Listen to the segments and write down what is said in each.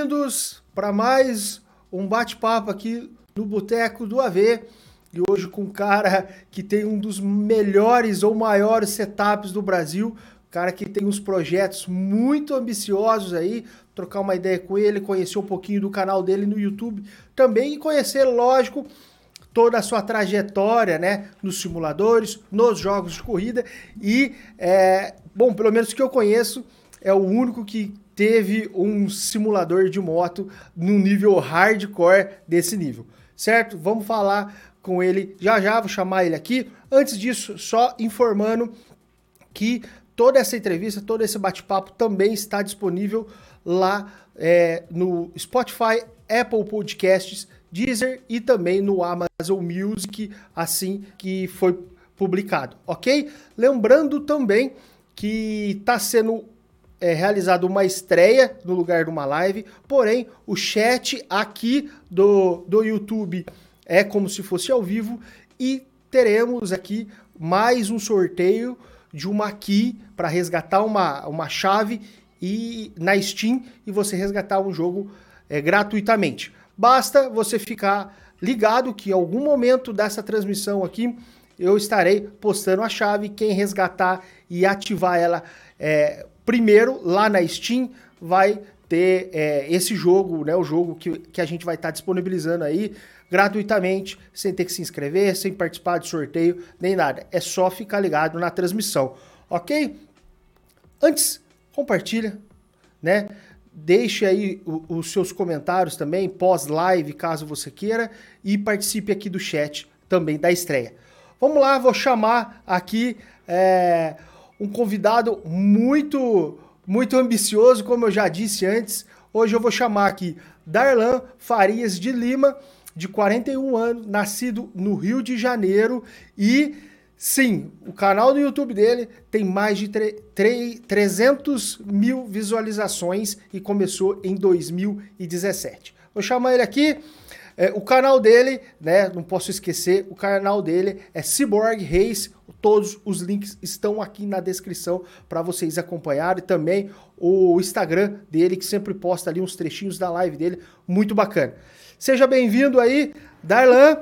bem-vindos para mais um bate-papo aqui no Boteco do AV. E hoje com um cara que tem um dos melhores ou maiores setups do Brasil, cara que tem uns projetos muito ambiciosos aí, trocar uma ideia com ele, conhecer um pouquinho do canal dele no YouTube. Também e conhecer, lógico, toda a sua trajetória, né, nos simuladores, nos jogos de corrida. E, é, bom, pelo menos que eu conheço, é o único que teve um simulador de moto no nível hardcore desse nível, certo? Vamos falar com ele já já, vou chamar ele aqui. Antes disso, só informando que toda essa entrevista, todo esse bate-papo também está disponível lá é, no Spotify, Apple Podcasts, Deezer e também no Amazon Music, assim que foi publicado, ok? Lembrando também que está sendo é, realizado uma estreia no lugar de uma live, porém o chat aqui do, do YouTube é como se fosse ao vivo e teremos aqui mais um sorteio de uma key para resgatar uma, uma chave e na Steam e você resgatar um jogo é, gratuitamente. Basta você ficar ligado que em algum momento dessa transmissão aqui eu estarei postando a chave. Quem resgatar e ativar ela é, primeiro lá na Steam vai ter é, esse jogo, né? O jogo que, que a gente vai estar tá disponibilizando aí gratuitamente, sem ter que se inscrever, sem participar de sorteio, nem nada. É só ficar ligado na transmissão, ok? Antes, compartilha, né? Deixe aí os seus comentários também, pós-live, caso você queira, e participe aqui do chat também da estreia. Vamos lá, vou chamar aqui é, um convidado muito, muito ambicioso, como eu já disse antes. Hoje eu vou chamar aqui Darlan Farias de Lima, de 41 anos, nascido no Rio de Janeiro e sim, o canal do YouTube dele tem mais de 300 mil visualizações e começou em 2017. Vou chamar ele aqui. É, o canal dele, né? Não posso esquecer, o canal dele é Cyborg Race. Todos os links estão aqui na descrição para vocês acompanharem. Também o Instagram dele, que sempre posta ali uns trechinhos da live dele, muito bacana. Seja bem-vindo aí, Darlan,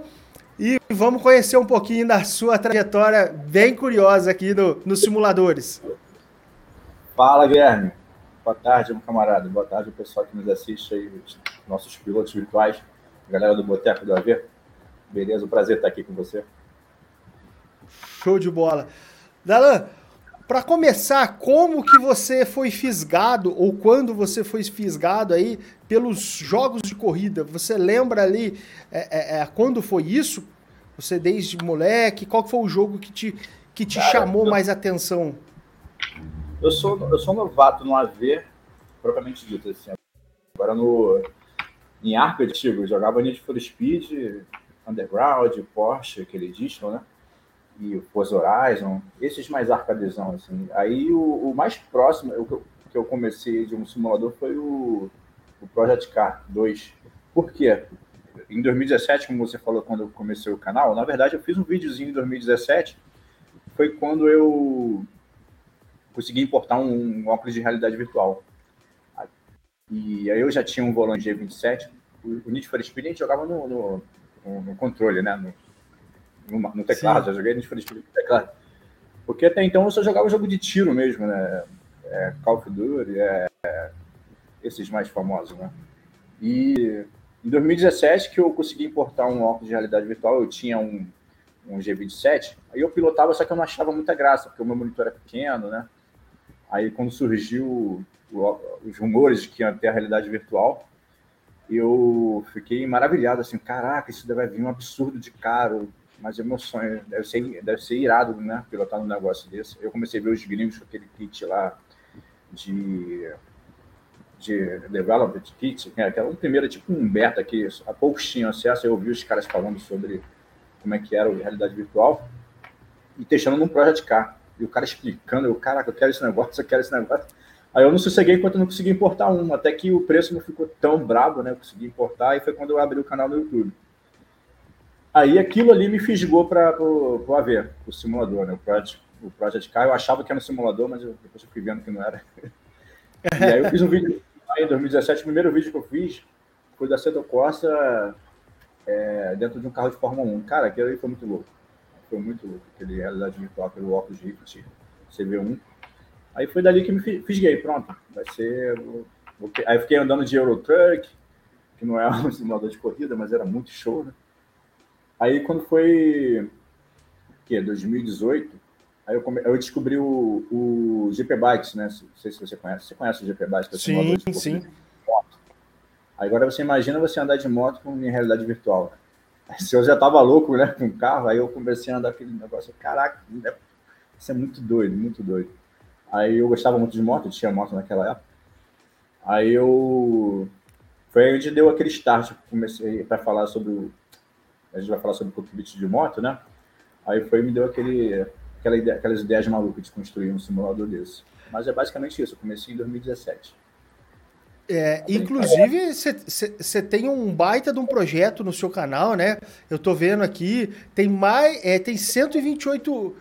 e vamos conhecer um pouquinho da sua trajetória bem curiosa aqui no, nos simuladores. Fala, Guilherme. Boa tarde, meu camarada. Boa tarde, pessoal que nos assiste aí, nossos pilotos virtuais, galera do Boteco do AV. Beleza, um prazer estar aqui com você. Show de bola. Darlan, para começar, como que você foi fisgado ou quando você foi fisgado aí pelos jogos de corrida? Você lembra ali é, é, é quando foi isso? Você desde moleque, qual foi o jogo que te, que te Cara, chamou eu, mais atenção? Eu sou, eu sou novato no AV, propriamente dito assim. Agora no em arco antigo, eu jogava Need for Speed, Underground, Porsche, aquele Edition, né? e o Forza Horizon, esses mais arcadezão, assim. Aí o, o mais próximo o que eu comecei de um simulador foi o, o Project Car 2. Por quê? Em 2017, como você falou quando eu comecei o canal, na verdade eu fiz um videozinho em 2017, foi quando eu consegui importar um, um óculos de realidade virtual. E aí eu já tinha um volante G27, o Need for Speed a gente jogava no, no, no controle, né? No, no, no teclado, Sim. já joguei Need for Speed no teclado. Porque até então eu só jogava jogo de tiro mesmo, né? É, Call of Duty, é, é, esses mais famosos, né? E em 2017 que eu consegui importar um óculos de realidade virtual, eu tinha um, um G27, aí eu pilotava, só que eu não achava muita graça, porque o meu monitor era pequeno, né? Aí quando surgiu os rumores de que ia ter a realidade virtual, eu fiquei maravilhado, assim, caraca, isso deve vir um absurdo de caro, mas é meu sonho, deve ser, deve ser irado, né? Pilotar um negócio desse. Eu comecei a ver os gringos com aquele kit lá de, de Development Kit, né? que era um primeiro, tipo um beta que há poucos tinham acesso. Eu ouvi os caras falando sobre como é que era a realidade virtual e testando num Project Car. E o cara explicando, eu, caraca, eu quero esse negócio, eu quero esse negócio. Aí eu não sosseguei enquanto eu não consegui importar um, até que o preço não ficou tão brabo, né? Eu consegui importar e foi quando eu abri o canal no YouTube. Aí aquilo ali me fisgou para o AV, o simulador, né? o, Project, o Project Car. Eu achava que era um simulador, mas eu, depois eu fui vendo que não era. e aí eu fiz um vídeo em 2017, o primeiro vídeo que eu fiz foi da Seto Corsa é, dentro de um carro de Fórmula 1. Cara, aquilo aí foi muito louco. Foi muito louco. Aquele realidade virtual, aquele óculos Rift CV1. Aí foi dali que me fisguei, pronto. Vai ser. Aí fiquei andando de Eurotruck, que não é um simulador de corrida, mas era muito show, né? Aí quando foi. que 2018, aí eu, come... eu descobri o, o GP Bikes, né? Não sei se você conhece. Você conhece o GP Bikes? Que é sim, de sim. Agora você imagina você andar de moto com em realidade virtual. Se eu já tava louco, né, com o carro, aí eu comecei a andar aquele negócio. Caraca, isso é muito doido, muito doido. Aí eu gostava muito de moto, tinha moto naquela época. Aí eu. Foi onde deu aquele start, comecei para falar sobre. O... A gente vai falar sobre o cockpit de moto, né? Aí foi me deu aquele, aquela ideia, aquelas ideias malucas de construir um simulador desse. Mas é basicamente isso, eu comecei em 2017. É, inclusive, você tem um baita de um projeto no seu canal, né? Eu tô vendo aqui, tem mais, é, tem 128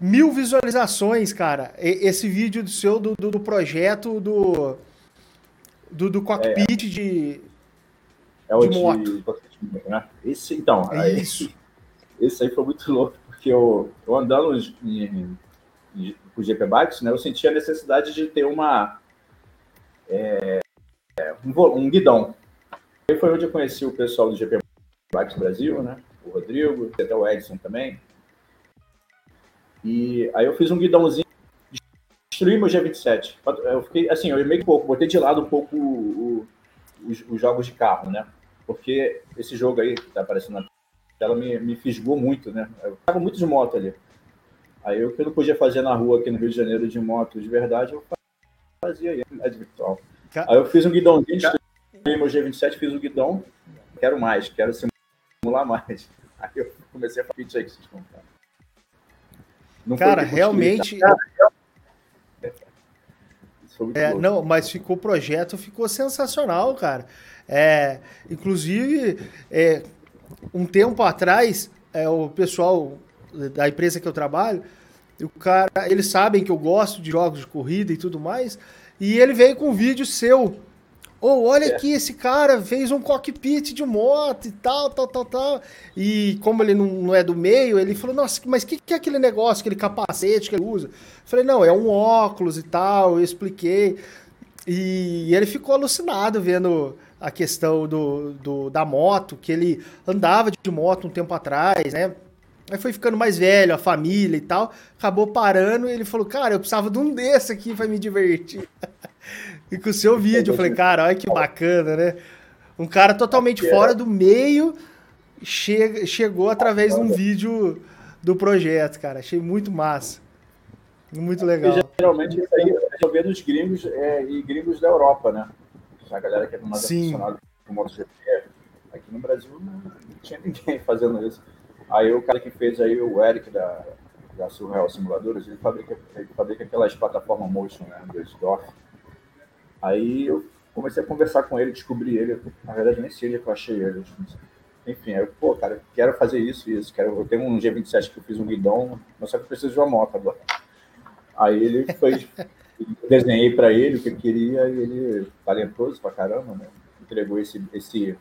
mil visualizações, cara. Esse vídeo do seu, do, do, do projeto do, do, do cockpit é, de, é o de moto. De, né? Esse, então, é aí, isso. Esse aí foi muito louco, porque eu, eu andando em, em, com o GP Bikes, né, eu senti a necessidade de ter uma é, um, um guidão. E foi onde eu conheci o pessoal do GP Bikes Brasil, né? O Rodrigo, até o Edson também. E aí eu fiz um guidãozinho, destruí meu G27. Eu fiquei, assim, eu meio que pouco, botei de lado um pouco o, o, os, os, jogos de carro, né? Porque esse jogo aí, que tá aparecendo na tela, me, me fisgou muito, né? Eu tava muito de moto ali. Aí o que eu não podia fazer na rua aqui no Rio de Janeiro de moto de verdade, eu fazia aí, realidade virtual. Aí eu fiz um guidãozinho, destruí meu G27, fiz um guidão, quero mais, quero simular mais. Aí eu comecei a fazer aí que vocês contaram. Não cara, realmente. É, não, mas ficou o projeto, ficou sensacional, cara. É, inclusive, é, um tempo atrás, é, o pessoal da empresa que eu trabalho, o cara, eles sabem que eu gosto de jogos de corrida e tudo mais, e ele veio com um vídeo seu ou oh, olha é. aqui, esse cara fez um cockpit de moto e tal, tal, tal, tal. E como ele não, não é do meio, ele falou, nossa, mas o que, que é aquele negócio, aquele capacete que ele usa? Eu falei, não, é um óculos e tal, eu expliquei. E, e ele ficou alucinado vendo a questão do, do, da moto, que ele andava de moto um tempo atrás, né? Aí foi ficando mais velho, a família e tal, acabou parando e ele falou, cara, eu precisava de um desse aqui para me divertir. E com o seu vídeo, eu falei, cara, olha que bacana, né? Um cara totalmente fora do meio che chegou através de um vídeo do projeto, cara. Achei muito massa. Muito legal. Geralmente isso aí eu vejo dos gringos é, e gringos da Europa, né? A galera que é mais aficionada com MotoGP. Aqui no Brasil não, tinha ninguém fazendo isso. Aí o cara que fez aí, o Eric da, da Surreal Simuladores, ele fabrica, ele fabrica aquelas plataformas motion, né? Do Dorf Aí eu comecei a conversar com ele, descobri ele. Na verdade, nem sei onde que eu achei ele. Enfim, aí eu, pô, cara, quero fazer isso e isso. Quero, eu tenho um G27 que eu fiz um guidão, mas só que eu preciso de uma moto agora. Aí ele foi. desenhei para ele o que queria e ele, talentoso pra caramba, né? Entregou esse, esse,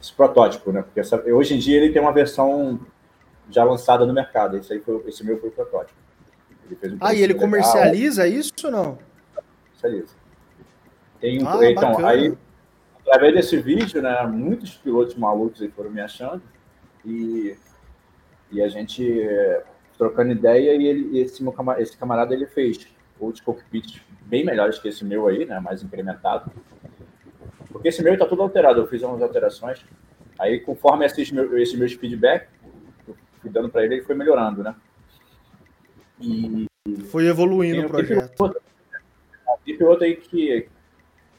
esse protótipo, né? Porque essa, hoje em dia ele tem uma versão já lançada no mercado. Esse, aí foi, esse meu foi o protótipo. Ele um ah, e ele comercializa legal. isso ou não? Comercializa. Tem um, ah, então, bacana. aí, através desse vídeo, né, muitos pilotos malucos aí foram me achando e, e a gente trocando ideia e ele, esse, meu camarada, esse camarada ele fez outros cockpits bem melhores que esse meu aí, né, mais incrementado. Porque esse meu está tudo alterado, eu fiz umas alterações. Aí, conforme esses meus, esse meus feedback, fui dando para ele, ele foi melhorando, né? E, foi evoluindo o projeto. Tem piloto aí que,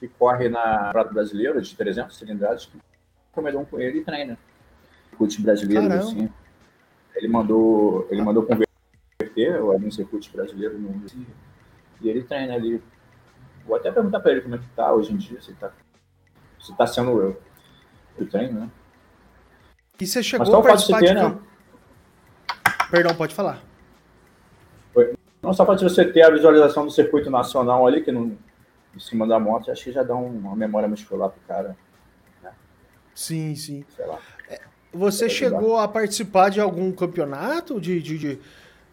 que corre na Prata Brasileira de 300 cilindradas, comedão com ele e treina. Circuito brasileiro, Caramba. assim. Ele mandou, ele mandou converter o algum circuito brasileiro no e ele treina ali. Vou até perguntar para ele como é que tá hoje em dia, se tá, se tá sendo eu. Eu treino, né? E você chegou a participar de... Ter, né? Perdão, pode falar. Não só para você ter a visualização do circuito nacional ali, que não, em cima da moto, acho que já dá uma memória muscular pro cara. Né? Sim, sim. Sei lá. É, você chegou a participar de algum campeonato de, de, de,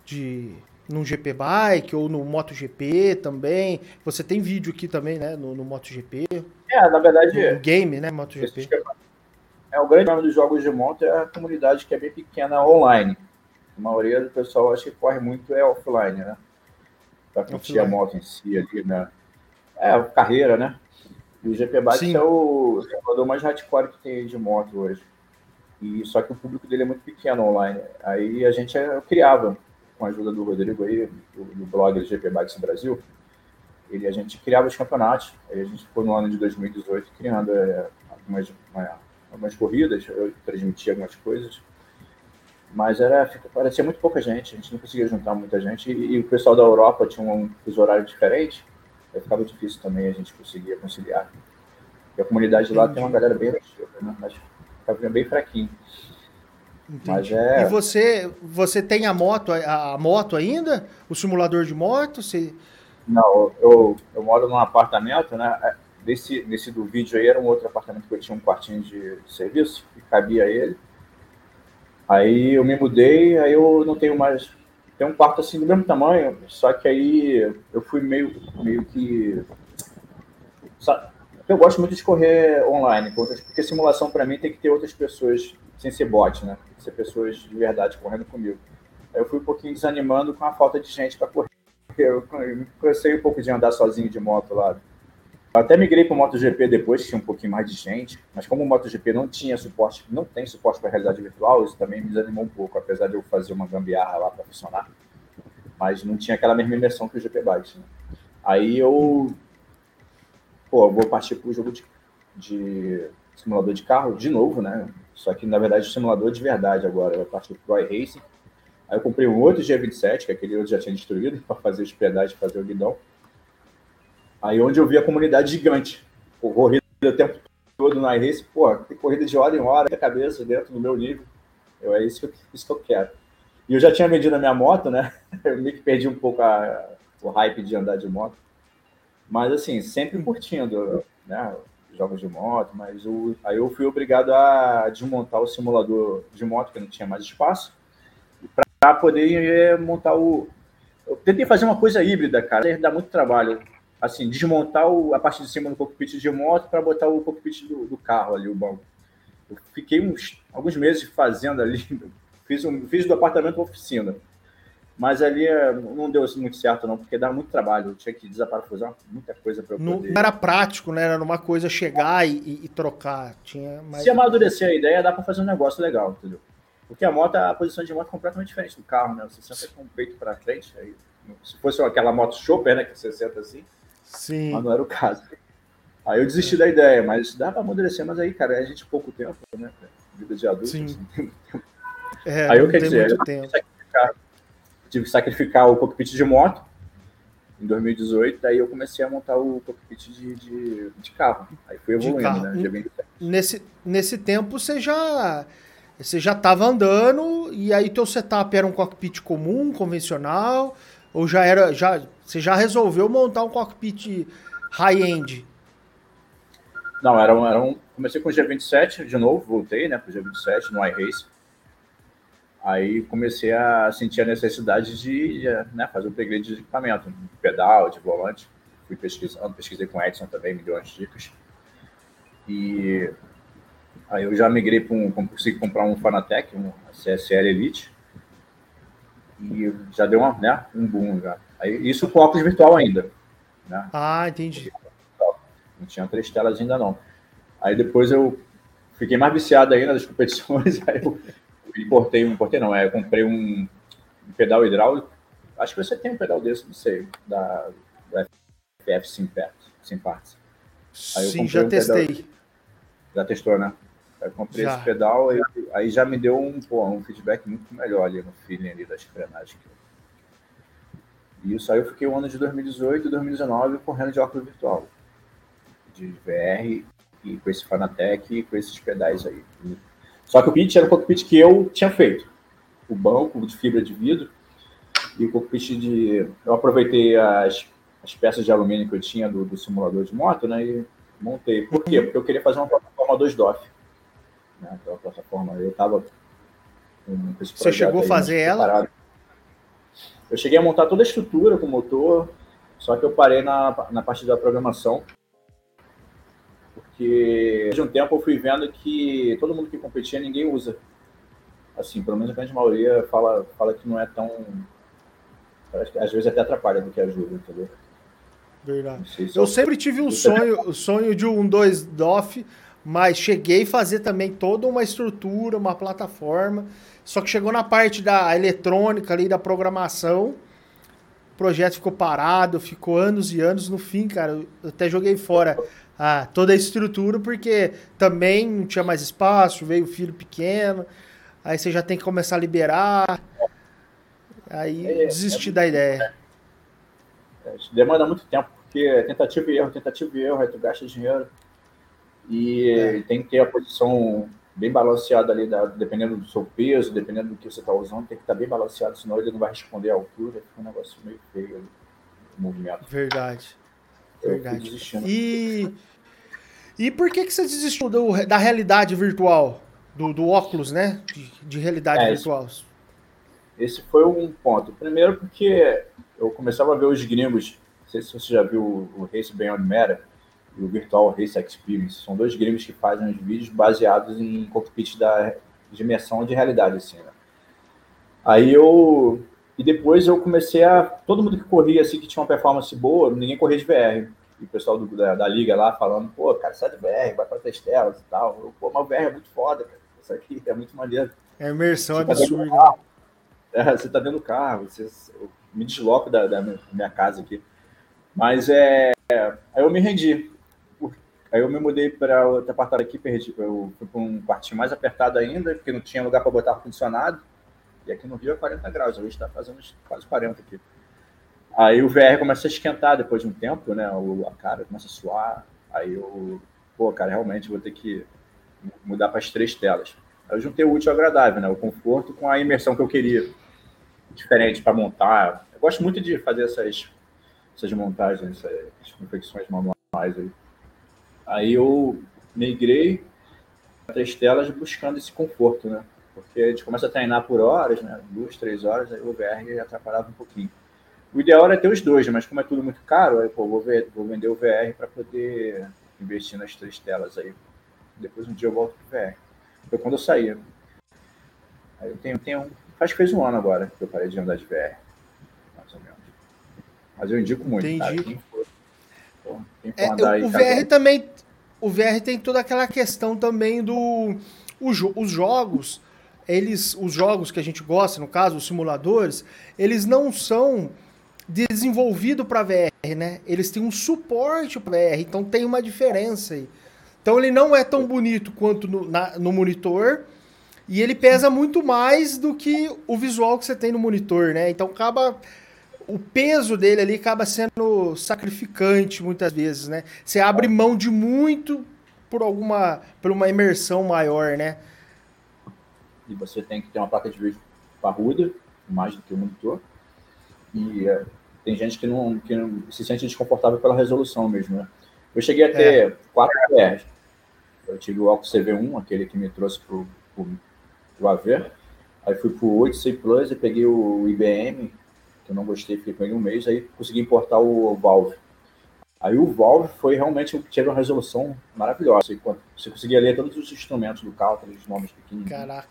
de no GP Bike ou no MotoGP também? Você tem vídeo aqui também, né? No, no MotoGP. É, na verdade. No game, né? MotoGP. É, o grande nome dos jogos de moto é a comunidade que é bem pequena online. A maioria do pessoal acho que corre muito é offline, né? Pra curtir a moto em si ali, né? É, carreira, né? E o GP Bike é o jogador mais hardcore que tem de moto hoje. E só que o público dele é muito pequeno online. Aí a gente é, criava, com a ajuda do Rodrigo aí, do, do blog do GP Bikes Brasil, ele, a gente criava os campeonatos. Aí a gente ficou no ano de 2018 criando é, algumas, uma, algumas corridas, eu transmitia algumas coisas. Mas era, parecia muito pouca gente, a gente não conseguia juntar muita gente. E, e o pessoal da Europa tinha um fuso horário diferente aí ficava difícil também a gente conseguir conciliar. Porque a comunidade lá tem uma galera bem ativa, né? mas ficava bem fraquinho. Mas é... E você, você tem a moto, a, a moto ainda? O simulador de moto? Você... Não, eu, eu moro num apartamento, né? Nesse, nesse do vídeo aí era um outro apartamento que eu tinha um quartinho de serviço, que cabia ele. Aí eu me mudei, aí eu não tenho mais tem um quarto assim do mesmo tamanho, só que aí eu fui meio, meio que. Eu gosto muito de correr online, porque simulação para mim tem que ter outras pessoas, sem ser bot, né? Tem que ser pessoas de verdade correndo comigo. Aí eu fui um pouquinho desanimando com a falta de gente para correr. Eu cansei um pouco de andar sozinho de moto lá. Eu até migrei para o MotoGP depois, que tinha um pouquinho mais de gente, mas como o MotoGP não tinha suporte, não tem suporte para realidade virtual, isso também me desanimou um pouco, apesar de eu fazer uma gambiarra lá para funcionar. Mas não tinha aquela mesma imersão que o GP Bikes. Né? Aí eu, pô, vou partir para o jogo de, de, simulador de carro de novo, né? Só que na verdade o simulador de verdade agora, eu partir para o Racing. Aí eu comprei um outro G27, que aquele outro já tinha destruído, para fazer os pedais, fazer o guidão. Aí onde eu vi a comunidade gigante, corrida o tempo todo na race, pô, tem corrida de hora em hora, cabeça dentro do meu nível. Eu, é isso que, eu, isso que eu quero. E eu já tinha vendido a minha moto, né? Eu meio que perdi um pouco a, o hype de andar de moto. Mas, assim, sempre curtindo, né? Jogos de moto, mas o, aí eu fui obrigado a desmontar o simulador de moto, que não tinha mais espaço, para poder eh, montar o. Eu tentei fazer uma coisa híbrida, cara, dá muito trabalho assim, desmontar o, a parte de cima do cockpit de moto para botar o cockpit do, do, carro ali, o banco. Eu fiquei uns, alguns meses fazendo ali, fiz, um, fiz do apartamento para oficina. Mas ali é, não deu muito certo, não, porque dá muito trabalho. Eu tinha que desaparafusar muita coisa para eu poder... Não era prático, né? Era uma coisa chegar e, e, e trocar. Tinha mais... Se amadurecer a ideia, dá para fazer um negócio legal, entendeu? Porque a moto, a posição de moto é completamente diferente do carro, né? Você senta com o peito para frente. Aí, se fosse aquela moto chopper, né? Que você senta assim, Sim. Mas não era o caso. Aí eu desisti da ideia, mas dá para amadurecer, mas aí, cara, a gente pouco tempo, né? Vida de adulto. Sim. Assim, é, aí eu quer dizer, eu tive, tive que sacrificar o cockpit de moto em 2018, daí eu comecei a montar o cockpit de, de, de carro. Aí fui evoluindo, né? Nesse, nesse tempo você já você já estava andando e aí teu setup era um cockpit comum, convencional, ou já era já você já resolveu montar um cockpit high-end? Não, era um, era um. Comecei com o G27 de novo, voltei né, para o G27 no iRace. Aí comecei a sentir a necessidade de né, fazer o upgrade de equipamento, de pedal, de volante. Fui pesquisando, pesquisei com o Edson também, me deu umas dicas. E aí eu já migrei para um, consegui comprar um Fanatec, um CSL Elite. E já deu uma, né, um boom já. Aí, isso com óculos virtual ainda. Né? Ah, entendi. Não tinha três telas ainda não. Aí depois eu fiquei mais viciado ainda nas competições, aí eu importei, um, importei não, é, eu comprei um, um, pedal hidráulico. Acho que você tem um pedal desse, não sei, da, da FF Simparts. Sim, já um testei. Pedal, já testou, né? Eu comprei já. esse pedal, aí, aí já me deu um, pô, um feedback muito melhor ali no feeling ali das frenagens e isso aí eu fiquei o ano de 2018 e 2019 correndo de óculos virtual, de VR e com esse Fanatec e com esses pedais aí. Só que o cockpit era o cockpit que eu tinha feito. O banco de fibra de vidro e o cockpit de. Eu aproveitei as, as peças de alumínio que eu tinha do, do simulador de moto, né? E montei. Por quê? Porque eu queria fazer uma plataforma 2DOF. Né? Aquela plataforma, eu estava Você chegou a fazer ela? Eu cheguei a montar toda a estrutura com o motor, só que eu parei na, na parte da programação. Porque de um tempo eu fui vendo que todo mundo que competia ninguém usa. Assim, pelo menos a grande maioria fala, fala que não é tão. Às vezes até atrapalha do que ajuda, entendeu? Verdade. Eu sempre tive um sonho, o sonho de um 2 DOF, mas cheguei a fazer também toda uma estrutura, uma plataforma. Só que chegou na parte da eletrônica ali, da programação, o projeto ficou parado, ficou anos e anos. No fim, cara, eu até joguei fora a, toda a estrutura, porque também não tinha mais espaço, veio o filho pequeno, aí você já tem que começar a liberar. Aí é, desisti é, da ideia. É, demanda muito tempo, porque é tentativa e erro, tentativa e erro, aí tu gasta dinheiro. E é. tem que ter a posição bem balanceada ali, da, dependendo do seu peso, dependendo do que você está usando, tem que estar tá bem balanceado, senão ele não vai responder à altura, fica um negócio meio feio ali, o movimento. Verdade. Eu Verdade. E, e por que, que você desistiu do, da realidade virtual? Do, do óculos, né? De, de realidade é, virtual. Esse, esse foi um ponto. Primeiro porque eu começava a ver os gringos, não sei se você já viu o Race Beyond Meta, e o Virtual Race Experience. São dois games que fazem os vídeos baseados em cockpit da dimensão de realidade, assim, né? Aí eu... E depois eu comecei a... Todo mundo que corria, assim, que tinha uma performance boa, ninguém corria de VR. E o pessoal do, da, da, liga lá falando, pô, cara, sai de VR, vai pra Testelas e tal. Eu, pô, mas o VR é muito foda, cara. Isso aqui é muito maneiro. É imersão você tá absurda. Tá é, você tá dentro do carro, você, eu me desloco da, da minha casa aqui. Mas é, aí eu me rendi. Aí eu me mudei para outro apartamento aqui, perdi. Eu fui para um quartinho mais apertado ainda, porque não tinha lugar para botar ar-condicionado. E aqui no Rio é 40 graus, hoje está fazendo quase 40 aqui. Aí o VR começa a esquentar depois de um tempo, né? A cara começa a suar. Aí eu, pô, cara, realmente vou ter que mudar para as três telas. Aí eu juntei o útil ao agradável, né? O conforto com a imersão que eu queria. Diferente para montar. Eu gosto muito de fazer essas, essas montagens, essas confecções manuais aí. Aí eu migrei para três telas buscando esse conforto, né? Porque a gente começa a treinar por horas, né? Duas, três horas, aí o VR atrapalhava um pouquinho. O ideal era ter os dois, mas como é tudo muito caro, aí pô, vou, ver, vou vender o VR para poder investir nas três telas aí. Depois um dia eu volto pro VR. Foi quando eu saí. Aí eu tenho, tenho. Acho que fez um ano agora que eu parei de andar de VR. Mais ou menos. Mas eu indico muito. Entendi. Cara, quem for, é, o VR também. O VR tem toda aquela questão também do. Os jogos, eles. Os jogos que a gente gosta, no caso, os simuladores, eles não são desenvolvidos para VR, né? Eles têm um suporte para VR, então tem uma diferença aí. Então ele não é tão bonito quanto no, na, no monitor. E ele pesa muito mais do que o visual que você tem no monitor, né? Então acaba o peso dele ali acaba sendo sacrificante muitas vezes, né? Você abre mão de muito por alguma por uma imersão maior, né? E você tem que ter uma placa de vídeo parruda, mais do que o monitor. E é, tem gente que não, que não se sente desconfortável pela resolução mesmo, né? Eu cheguei a ter é. 4 PRs. Eu tive o Alco CV1, aquele que me trouxe pro, pro, pro AV. Aí fui pro 8C Plus e peguei o IBM eu não gostei, fiquei com ele um mês, aí consegui importar o, Valve. Aí o Valve foi realmente o que teve uma resolução maravilhosa. Você conseguia ler todos os instrumentos do carro, todos os nomes pequenos. Caraca.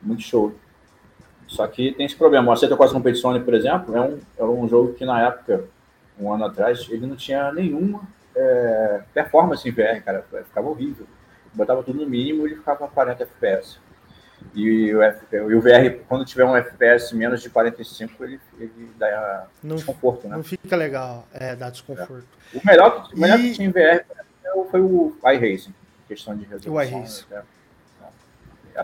Muito show. Só que tem esse problema. O Aceita Quase Competizione, por exemplo, é um, é um jogo que na época, um ano atrás, ele não tinha nenhuma é, performance em VR, cara. Ficava horrível. Botava tudo no mínimo e ele ficava a 40 FPS. E o, F, o VR, quando tiver um FPS menos de 45, ele, ele dá não, desconforto, né? Não fica legal, é, dá desconforto. É. O melhor, o melhor e... que tinha em VR foi o iRacing, questão de resolução. O iRacing. Né?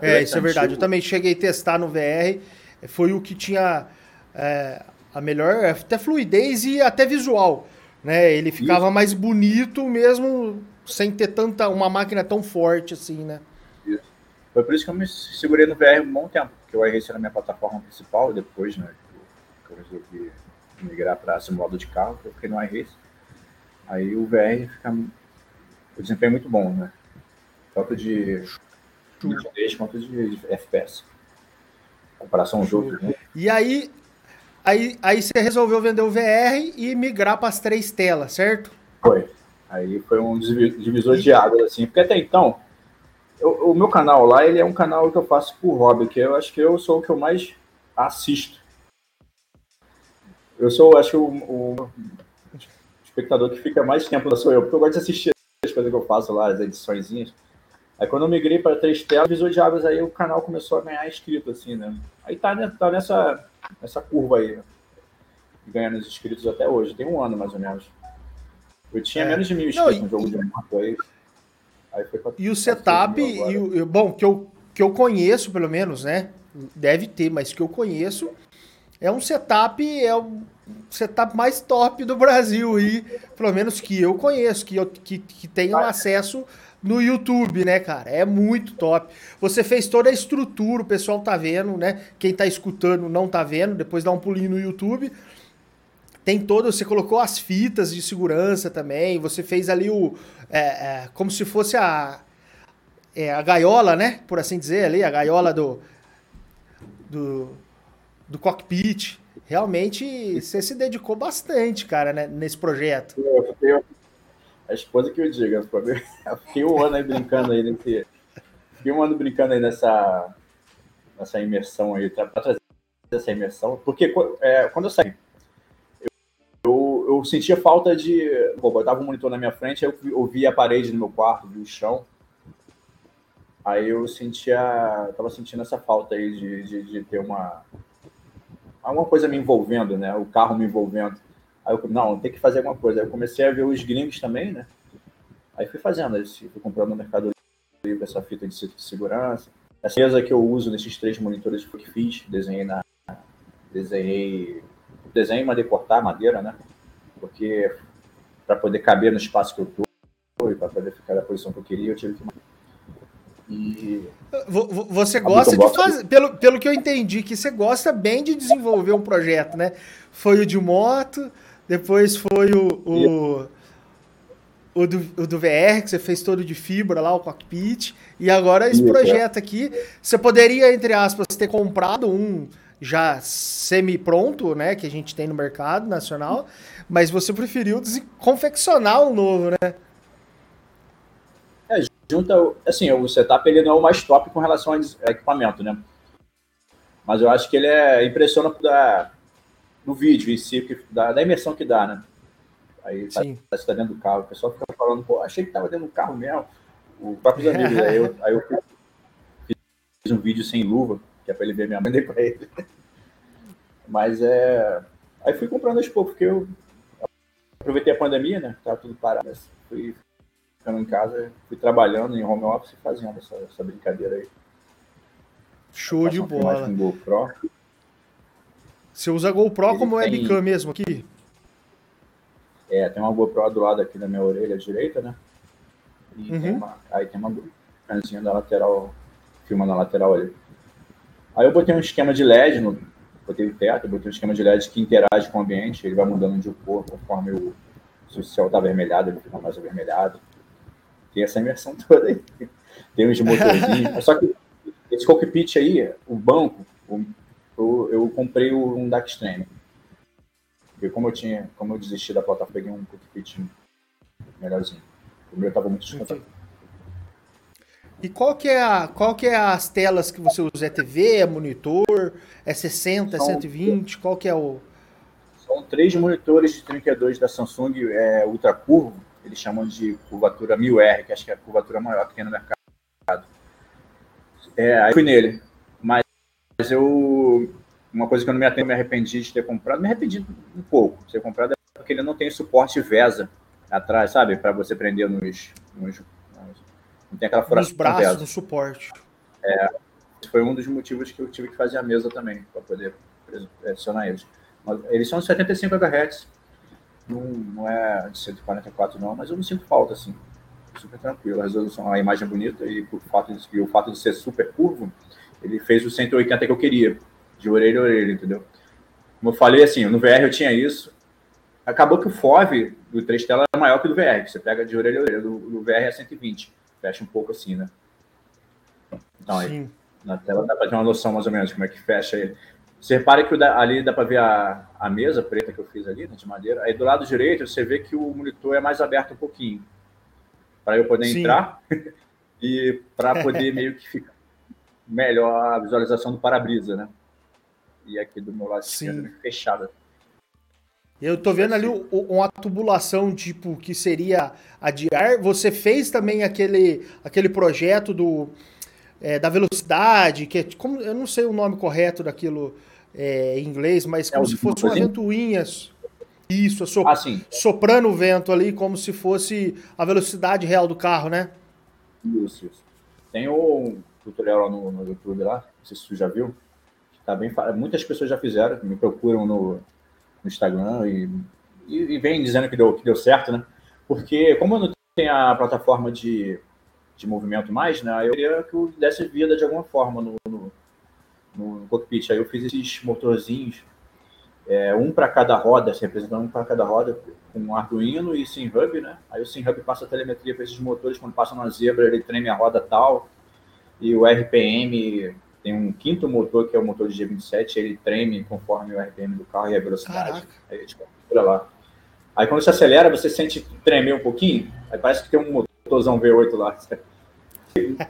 É, é isso é verdade. Eu também cheguei a testar no VR, foi o que tinha é, a melhor, até fluidez e até visual. Né? Ele ficava isso. mais bonito mesmo sem ter tanta uma máquina tão forte assim, né? Foi por isso que eu me segurei no VR um bom tempo, porque o iRace era minha plataforma principal, depois, né, que eu resolvi migrar para simulador de carro, eu fiquei no iRace. Aí o VR fica. O desempenho é muito bom, né? Tanto de nitidez quanto de, de FPS. Comparação aos outros, né? E aí, aí, aí você resolveu vender o VR e migrar para as três telas, certo? Foi. Aí foi um divisor de águas, assim, porque até então, eu, o meu canal lá, ele é um canal que eu faço por hobby, que eu acho que eu sou o que eu mais assisto. Eu sou, acho, o, o espectador que fica mais tempo sou eu, porque eu gosto de assistir as coisas que eu faço lá, as ediçõezinhas. Aí quando eu migrei para três telas, visor de águas, aí o canal começou a ganhar inscrito, assim, né? Aí tá, né, tá nessa, nessa curva aí, né? ganhando os inscritos até hoje. Tem um ano, mais ou menos. Eu tinha é. menos de mil inscritos no jogo de moto aí. Aí pra, e o setup, e o, bom, que eu, que eu conheço, pelo menos, né? Deve ter, mas que eu conheço, é um setup, é o setup mais top do Brasil e pelo menos que eu conheço, que, eu, que, que tenho acesso no YouTube, né, cara? É muito top. Você fez toda a estrutura, o pessoal tá vendo, né? Quem tá escutando não tá vendo, depois dá um pulinho no YouTube. Tem todo, você colocou as fitas de segurança também, você fez ali o. É, é, como se fosse a. É, a gaiola, né? Por assim dizer, ali, a gaiola do. do, do cockpit. Realmente, você se dedicou bastante, cara, né, nesse projeto. Eu, eu, a esposa que eu diga. Eu fiquei um ano aí brincando aí nesse. Fiquei um ano brincando aí nessa, nessa imersão aí, para trazer essa imersão. Porque é, quando eu saí, eu, sentia falta de. Pô, botava um monitor na minha frente, eu, eu via a parede no meu quarto, via o chão. Aí eu sentia. Tava sentindo essa falta aí de, de, de ter uma. Alguma coisa me envolvendo, né? O carro me envolvendo. Aí eu, não, tem que fazer alguma coisa. Aí eu comecei a ver os gringos também, né? Aí fui fazendo, aí fui comprando no Mercado Livre essa fita de segurança. Essa mesa que eu uso nesses três monitores foi que fiz, desenhei na. Desenhei. Desenhei, mandei cortar madeira, né? Porque para poder caber no espaço que eu tô e para poder ficar na posição que eu queria, eu tive que. E... Você gosta de fazer, pelo, pelo que eu entendi, que você gosta bem de desenvolver um projeto, né? Foi o de moto, depois foi o, o, o, do, o do VR, que você fez todo de fibra lá, o cockpit. E agora esse projeto aqui. Você poderia, entre aspas, ter comprado um já semi-pronto, né? Que a gente tem no mercado nacional. Mas você preferiu confeccionar um novo, né? É, junta. Assim, o setup ele não é o mais top com relação ao equipamento, né? Mas eu acho que ele é impressiona da no vídeo em si, da, da imersão que dá, né? Aí tá, tá dentro do carro, o pessoal fica falando, pô, achei que tava dentro do carro mesmo. O próprio amigos, aí eu, aí eu fiz um vídeo sem luva, que é pra ele ver minha mãe, dei pra ele. Mas é. Aí fui comprando aos poucos, porque eu aproveitei a pandemia, né? Tava tudo parado. Fui ficando em casa, fui trabalhando em home office e fazendo essa, essa brincadeira aí. Show de bola. GoPro. Você usa a GoPro Ele como tem... webcam mesmo aqui? É, tem uma GoPro do lado aqui da minha orelha direita, né? E uhum. tem uma, aí tem uma câmerazinha da lateral, filma na lateral ali. Aí eu botei um esquema de LED, no, botei o teto, botei um esquema de LED que interage com o ambiente, ele vai mudando de cor conforme o, se o céu tá avermelhado, ele fica mais avermelhado. Tem essa imersão toda aí. Tem uns motorzinhos. Só que esse cockpit aí, o banco, o, eu, eu comprei um Darkstream. Porque como eu tinha, como eu desisti da plataforma, peguei um cockpit melhorzinho. O meu estava muito descontado. E qual que é a, qual que é as telas que você usa? É TV, é monitor, é 60, é São, é 120? Qual que é o São três monitores de 32 da Samsung é, ultra curvo, eles chamam de curvatura 1000R, que acho que é a curvatura maior que tem no mercado. É, aí fui nele. Mas eu. Uma coisa que eu não me, me arrependi de ter comprado, me arrependi um pouco de ter comprado, é porque ele não tem suporte VESA atrás, sabe? Para você prender nos, nos, Não tem aquela furação. Nos braços, no suporte. É, foi um dos motivos que eu tive que fazer a mesa também, para poder adicionar eles. Eles são 75 Hz, não, não é de 144 não, mas eu não sinto falta, assim. Super tranquilo. A resolução, a imagem é bonita e, por fato de, e o fato de ser super curvo, ele fez o 180 que eu queria, de orelha a orelha, entendeu? Como eu falei, assim, no VR eu tinha isso. Acabou que o FOV do 3 tela é maior que o do VR. Você pega de orelha a orelha. Do, do VR é 120. Fecha um pouco assim, né? Então, aí, na tela dá para ter uma noção mais ou menos como é que fecha ele. Você repara que ali dá para ver a, a mesa preta que eu fiz ali, né, de madeira. Aí do lado direito você vê que o monitor é mais aberto um pouquinho. Para eu poder Sim. entrar e para poder meio que ficar melhor a visualização do para-brisa, né? E aqui do meu lado esquerdo fechada. Eu tô vendo ali uma tubulação tipo que seria a de ar. Você fez também aquele, aquele projeto do é, da velocidade, que é como eu não sei o nome correto daquilo é, em inglês, mas como é, se fosse uma ventoinha. Isso, so, ah, soprando o vento ali, como se fosse a velocidade real do carro, né? Isso, isso. Tem um tutorial lá no, no YouTube lá, não sei se tu já viu. Tá bem, muitas pessoas já fizeram, me procuram no, no Instagram e, e, vem dizendo que deu, que deu certo, né? Porque como eu não tenho a plataforma de de movimento mais, né? Eu queria que eu desse vida de alguma forma no, no, no cockpit. Aí eu fiz esses motorzinhos, é, um para cada roda, se representando um para cada roda, com um Arduino e SimHub, né? Aí o SimHub passa a telemetria para esses motores, quando passa na zebra ele treme a roda tal, e o RPM tem um quinto motor, que é o motor de G27, ele treme conforme o RPM do carro e a velocidade. Caraca. Aí a gente captura lá. Aí quando você acelera, você sente tremer um pouquinho, aí parece que tem um motorzão V8 lá.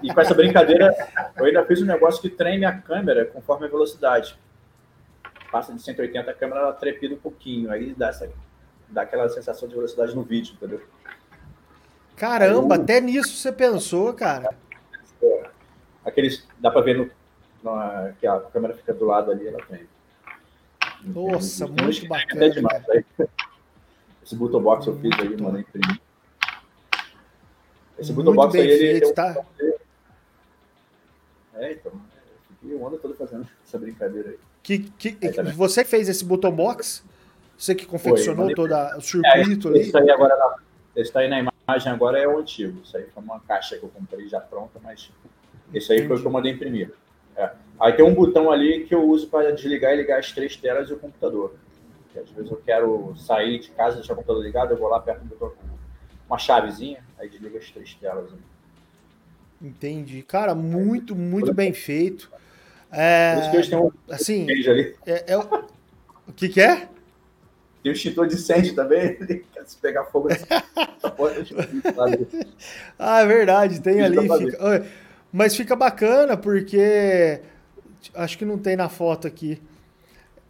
E com essa brincadeira, eu ainda fiz um negócio que treme a câmera conforme a velocidade. Passa de 180 a câmera, ela trepida um pouquinho. Aí dá, essa, dá aquela sensação de velocidade no vídeo, entendeu? Caramba, até nisso você pensou, cara. Aqueles. Dá pra ver no, no, que a câmera fica do lado ali, ela treme. Nossa, muito bacana. Demais, Esse button box eu fiz aí, mandei imprimir. Esse Muito Box aí, feito, ele, tá? É, então. O ano todo fazendo essa brincadeira aí. Que, que, aí, tá você fez esse button box? Você que confeccionou foi, todo o circuito é, ali? Esse aí agora, esse aí na imagem agora é o antigo. Isso aí foi uma caixa que eu comprei já pronta, mas esse aí Entendi. foi o que eu mandei imprimir. É. Aí tem um botão ali que eu uso para desligar e ligar as três telas e o computador. Porque às vezes eu quero sair de casa, deixar o computador ligado, eu vou lá perto do botão uma chavezinha, aí desliga as três telas. Né? Entendi. Cara, muito, muito bem feito. É, Por isso que hoje tem um assim, ali. É, é, o que, que é? Tem o extintor de incêndio também, se pegar fogo Ah, é verdade, tem ali. Fica... Mas fica bacana porque acho que não tem na foto aqui.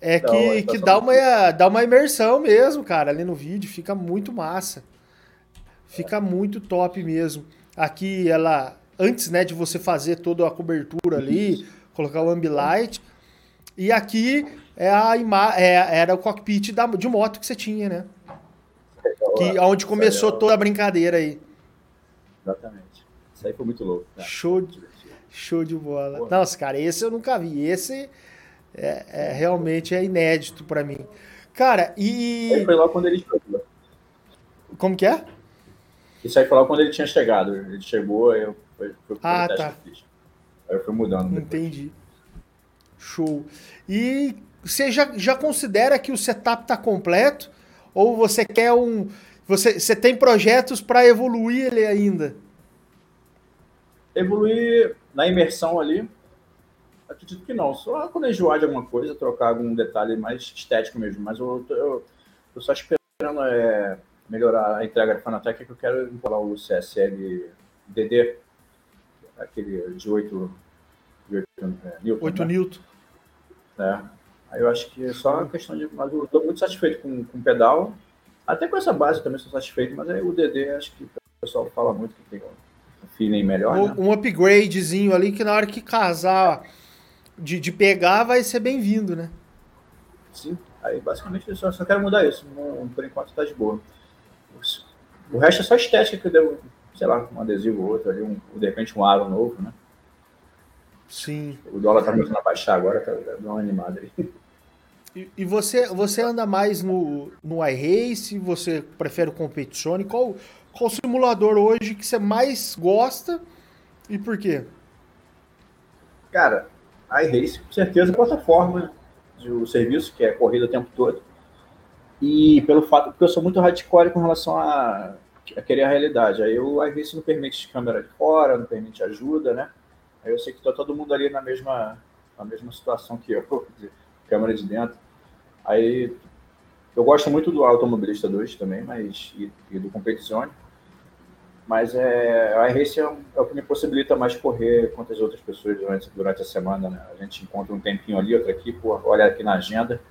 É não, que, tá que dá, uma, dá uma imersão mesmo, cara, ali no vídeo, fica muito massa. Fica muito top mesmo. Aqui ela, antes né, de você fazer toda a cobertura ali, colocar o ambilight. E aqui é a ima é, era o cockpit da, de moto que você tinha, né? Que, onde começou toda a brincadeira aí. Exatamente. Isso aí foi muito louco. Cara. Show, de, show de bola. Porra. Nossa, cara, esse eu nunca vi. Esse é, é realmente é inédito para mim. Cara, e. Foi lá quando ele chegou. Como que é? Isso aí foi lá quando ele tinha chegado. Ele chegou, aí eu fui, fui ah, tá. Aí eu fui mudando. Depois. Entendi. Show. E você já, já considera que o setup está completo? Ou você quer um. Você, você tem projetos para evoluir ele ainda? Evoluir na imersão ali, acredito que não. Só quando enjoar de alguma coisa, trocar algum detalhe mais estético mesmo. Mas eu, eu, eu só esperando é, melhorar a entrega da Fanatec, que eu quero instalar o CSL DD, aquele de 8, de 8 é, Newton. 8 né? Newton. É. Aí eu acho que é só questão de. Mas eu estou muito satisfeito com, com o pedal. Até com essa base também estou satisfeito, mas aí o DD acho que o pessoal fala muito que tem feeling melhor. Um, né? um upgradezinho ali que na hora que casar de, de pegar vai ser bem-vindo, né? Sim. Aí basicamente eu só, só quero mudar isso. por enquanto está de boa. O resto é só estética que eu devo, sei lá, um adesivo ou outro ali, um, de repente um aro novo, né? Sim. O dólar tá começando a baixar agora, tá dando uma animada aí. E, e você, você anda mais no, no iRace? Você prefere o Competizione? Qual, qual simulador hoje que você mais gosta e por quê? Cara, iRace com certeza é plataforma do serviço, que é corrida o tempo todo. E pelo fato, porque eu sou muito hardcore com relação a, a querer a realidade. Aí o iRace não permite câmera de fora, não permite ajuda, né? Aí eu sei que está todo mundo ali na mesma, na mesma situação que eu, câmera de dentro. Aí eu gosto muito do Automobilista 2 também, mas e, e do Competizione. Mas é, a iRace é, é, o que me possibilita mais correr contra as outras pessoas durante, durante a semana. Né? A gente encontra um tempinho ali, outro aqui, pô, olha aqui na agenda.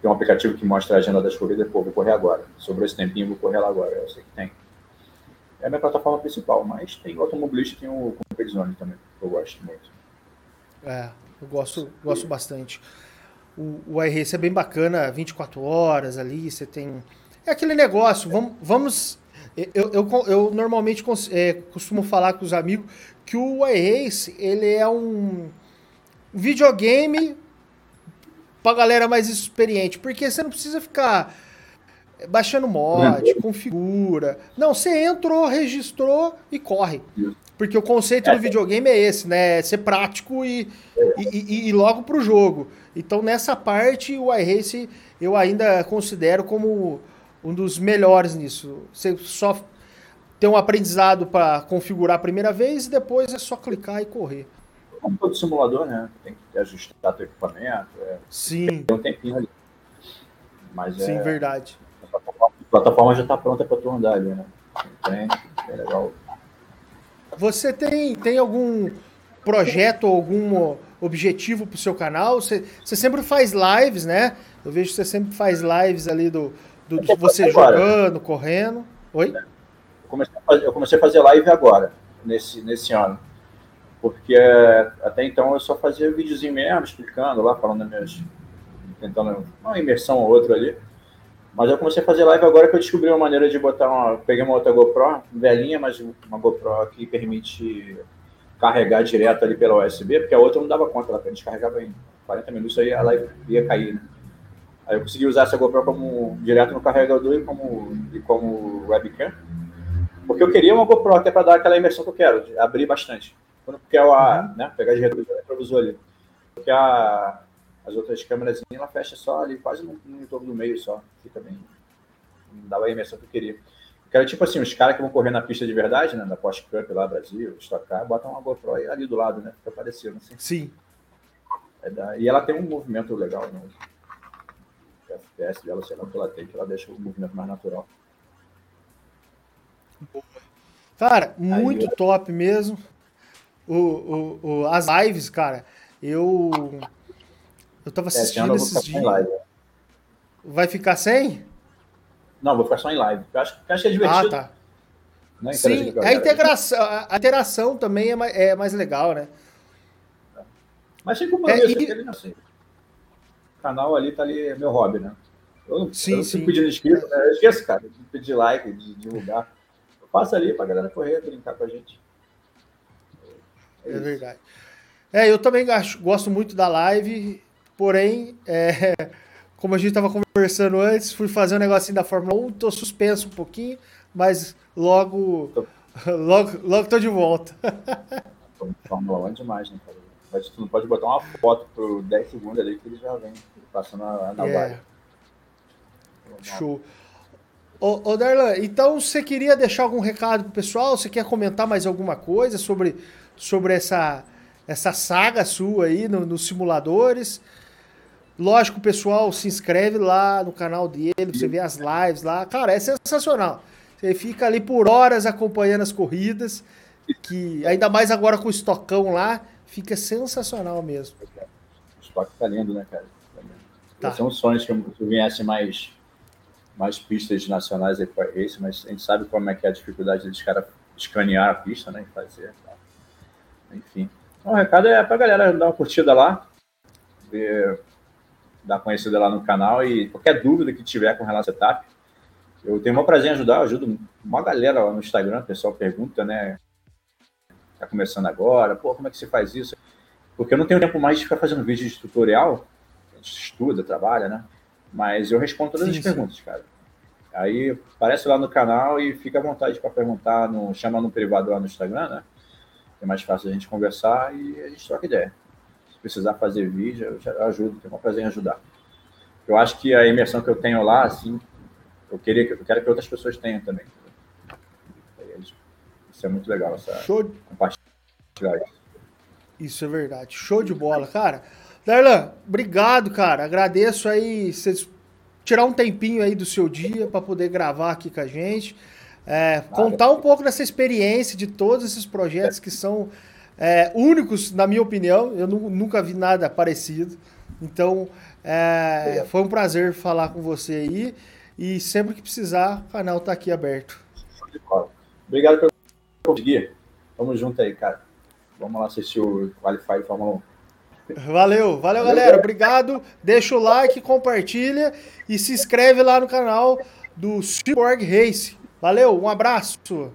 Tem um aplicativo que mostra a agenda das corridas, pô, vou correr agora. Sobrou esse tempinho, vou correr lá agora. Eu sei que tem. É a minha plataforma principal, mas tem o automobilista e tem o Competizione também, que eu gosto muito. É, eu gosto, gosto bastante. O, o iRace é bem bacana, 24 horas ali, você tem... É aquele negócio, vamos, vamos eu, eu, eu normalmente é, costumo falar com os amigos que o iRace ele é um videogame para galera mais experiente, porque você não precisa ficar baixando mod, configura. Não, você entrou, registrou e corre. Porque o conceito do videogame é esse, né? Ser prático e, e, e, e logo pro jogo. Então, nessa parte, o iRace eu ainda considero como um dos melhores nisso. Você só tem um aprendizado para configurar a primeira vez e depois é só clicar e correr. Como todo simulador, né? Tem que ajustar teu equipamento. É... Sim. Tem um tempinho ali. Mas Sim, é... verdade. A plataforma já está pronta para tu andar ali, né? Tem, é legal. Você tem, tem algum projeto, algum objetivo para o seu canal? Você, você sempre faz lives, né? Eu vejo que você sempre faz lives ali do, do, de você agora. jogando, correndo. Oi? Eu comecei, a fazer, eu comecei a fazer live agora, nesse, nesse ano. Porque é, até então eu só fazia videozinho mesmo, explicando lá, falando minhas. tentando uma imersão ou outra ali. Mas eu comecei a fazer live agora que eu descobri uma maneira de botar uma. Peguei uma outra GoPro, velhinha, mas uma GoPro que permite carregar direto ali pela USB, porque a outra não dava conta, ela descarregava em 40 minutos aí a live ia cair. Né? Aí eu consegui usar essa GoPro como direto no carregador e como, e como webcam. Porque eu queria uma GoPro até para dar aquela imersão que eu quero, abrir bastante. Porque a, uhum. né, pegar de retrovisor ali. Porque a, as outras câmeras ela fecha só ali, quase no, no entorno do meio só. Fica bem. Não dava a imersão que eu queria. Que era tipo assim, os caras que vão correr na pista de verdade, né? Da Porsche Cup lá, Brasil, Stock Car, botam uma GoPro ali do lado, né? Fica parecido, assim. Sim. É da... E ela tem um movimento legal, né? FPS dela, sei lá o que ela tem, que ela deixa o movimento mais natural. Cara, muito Aí, top mesmo. O, o, o, as lives, cara, eu. Eu tava é, assistindo é, esses dias. Vai ficar sem? Não, vou ficar só em live. Eu acho, eu acho que é divertido. Ah, tá. Né? Sim, a, integração, a interação também é mais, é mais legal, né? Mas sem compromisso, é, e... assim canal ali tá ali, é meu hobby, né? Eu não, sim, eu não fico pedindo inscrito, né? Eu esqueço, cara, de pedir like, de divulgar. Eu passo ali pra galera correr, brincar com a gente. É, é verdade. É, eu também gosto muito da live, porém, é, como a gente estava conversando antes, fui fazer um negocinho da Fórmula 1, tô suspenso um pouquinho, mas logo, logo, logo tô de volta. Fórmula 1 é demais, né, cara? Mas tu não pode botar uma foto por 10 segundos ali que ele já vem passando a navalha. Yeah. Show. Ô, ô Darlan, então você queria deixar algum recado pro pessoal? Você quer comentar mais alguma coisa sobre, sobre essa, essa saga sua aí no, nos simuladores? Lógico, o pessoal se inscreve lá no canal dele, você vê as lives lá. Cara, é sensacional. Você fica ali por horas acompanhando as corridas, que ainda mais agora com o estocão lá, fica sensacional mesmo. O estoque tá lindo, né, cara? Tá. São sonhos que eu viesse mais, mais pistas nacionais aí para esse, mas a gente sabe como é que é a dificuldade dos caras escanear a pista, né, e fazer. Tá? Enfim. Então, o recado é para a galera dar uma curtida lá, ver, dar conhecida lá no canal e qualquer dúvida que tiver com relação ao setup, eu tenho um prazer em ajudar, eu ajudo uma galera lá no Instagram, o pessoal pergunta, né, está começando agora, pô, como é que você faz isso? Porque eu não tenho tempo mais de ficar fazendo vídeo de tutorial, a gente estuda, trabalha, né? Mas eu respondo todas sim, as perguntas, sim. cara. Aí aparece lá no canal e fica à vontade para perguntar, no, chama no privado lá no Instagram, né? É mais fácil a gente conversar e a gente troca ideia. Precisar fazer vídeo, eu ajudo, tenho um prazer em ajudar. Eu acho que a imersão que eu tenho lá, assim, eu, queria, eu quero que outras pessoas tenham também. Isso é muito legal, essa Show. compartilhar isso. Isso é verdade. Show de bola, cara. Darlan, obrigado, cara. Agradeço aí vocês tirar um tempinho aí do seu dia para poder gravar aqui com a gente. É, contar um pouco dessa experiência de todos esses projetos que são é, únicos, na minha opinião. Eu nunca vi nada parecido. Então, é, foi um prazer falar com você aí. E sempre que precisar, o canal está aqui aberto. Obrigado pelo conseguir. Tamo junto aí, cara. Vamos lá assistir o Qualify Fórmula 1. Valeu, valeu, galera. Obrigado. Deixa o like, compartilha e se inscreve lá no canal do Cyborg Race. Valeu, um abraço.